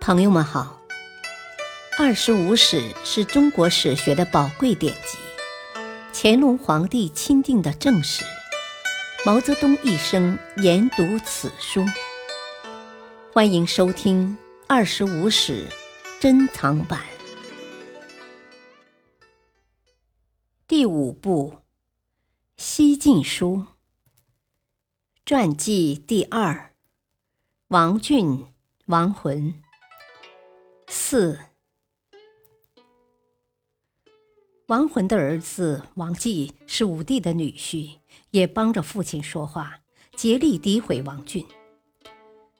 朋友们好，《二十五史》是中国史学的宝贵典籍，乾隆皇帝钦定的正史。毛泽东一生研读此书。欢迎收听《二十五史》珍藏版第五部《西晋书》传记第二：王浚、王浑。四，王浑的儿子王继是武帝的女婿，也帮着父亲说话，竭力诋毁王俊。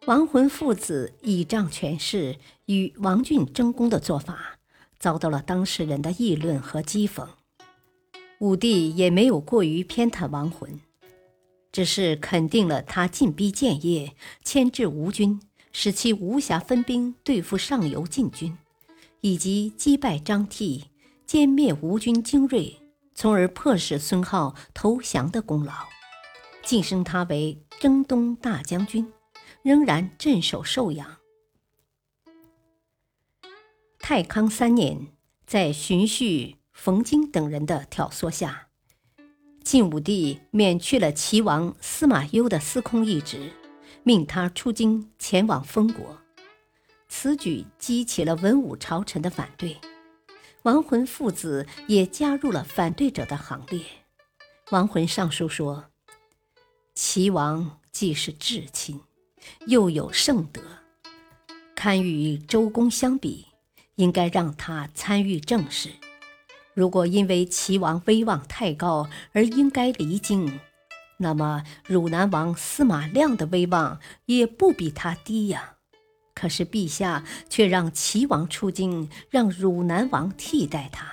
王浑父子倚仗权势与王俊争功的做法，遭到了当事人的议论和讥讽。武帝也没有过于偏袒王浑，只是肯定了他进逼建业，牵制吴军。使其无暇分兵对付上游晋军，以及击败张替、歼灭吴军精锐，从而迫使孙皓投降的功劳，晋升他为征东大将军，仍然镇守寿阳。太康三年，在荀彧、冯京等人的挑唆下，晋武帝免去了齐王司马攸的司空一职。命他出京前往封国，此举激起了文武朝臣的反对，王浑父子也加入了反对者的行列。王浑上书说：“齐王既是至亲，又有圣德，堪与周公相比，应该让他参与政事。如果因为齐王威望太高而应该离京。”那么，汝南王司马亮的威望也不比他低呀。可是陛下却让齐王出京，让汝南王替代他，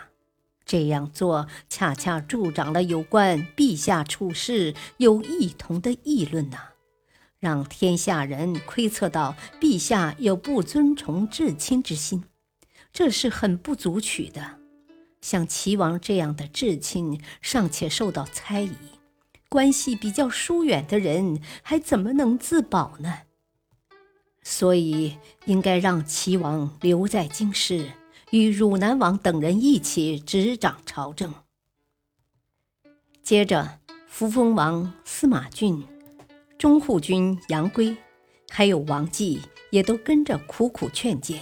这样做恰恰助长了有关陛下处事有异同的议论呐，让天下人窥测到陛下有不尊崇至亲之心，这是很不足取的。像齐王这样的至亲，尚且受到猜疑。关系比较疏远的人还怎么能自保呢？所以应该让齐王留在京师，与汝南王等人一起执掌朝政。接着，扶风王司马峻、中护军杨圭，还有王继，也都跟着苦苦劝谏。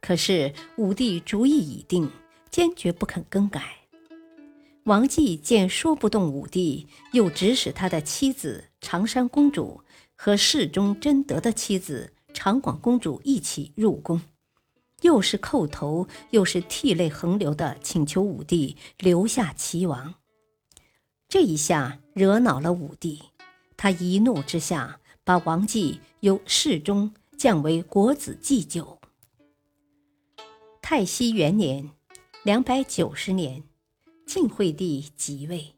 可是武帝主意已定，坚决不肯更改。王继见说不动武帝，又指使他的妻子长山公主和侍中贞德的妻子长广公主一起入宫，又是叩头，又是涕泪横流的请求武帝留下齐王。这一下惹恼了武帝，他一怒之下把王继由侍中降为国子祭酒。太熙元年，两百九十年。晋惠帝即位，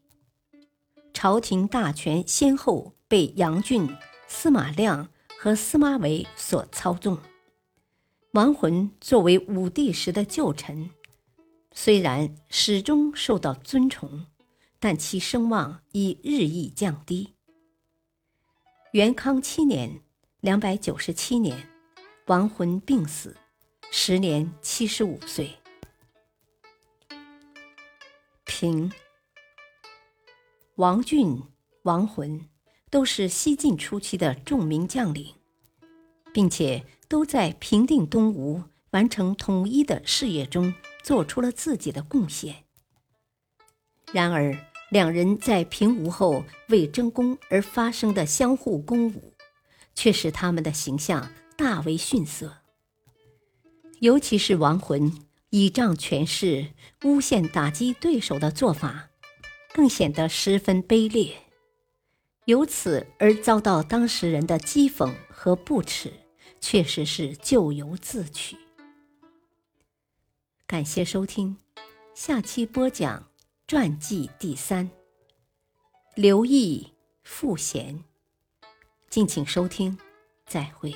朝廷大权先后被杨俊、司马亮和司马玮所操纵。王浑作为武帝时的旧臣，虽然始终受到尊崇，但其声望已日益降低。元康七年（两百九十七年），王浑病死，时年七十五岁。平、王浚、王浑都是西晋初期的著名将领，并且都在平定东吴、完成统一的事业中做出了自己的贡献。然而，两人在平吴后为争功而发生的相互攻武，却使他们的形象大为逊色，尤其是王浑。倚仗权势诬陷打击对手的做法，更显得十分卑劣，由此而遭到当事人的讥讽和不耻，确实是咎由自取。感谢收听，下期播讲传记第三，刘毅赋闲，敬请收听，再会。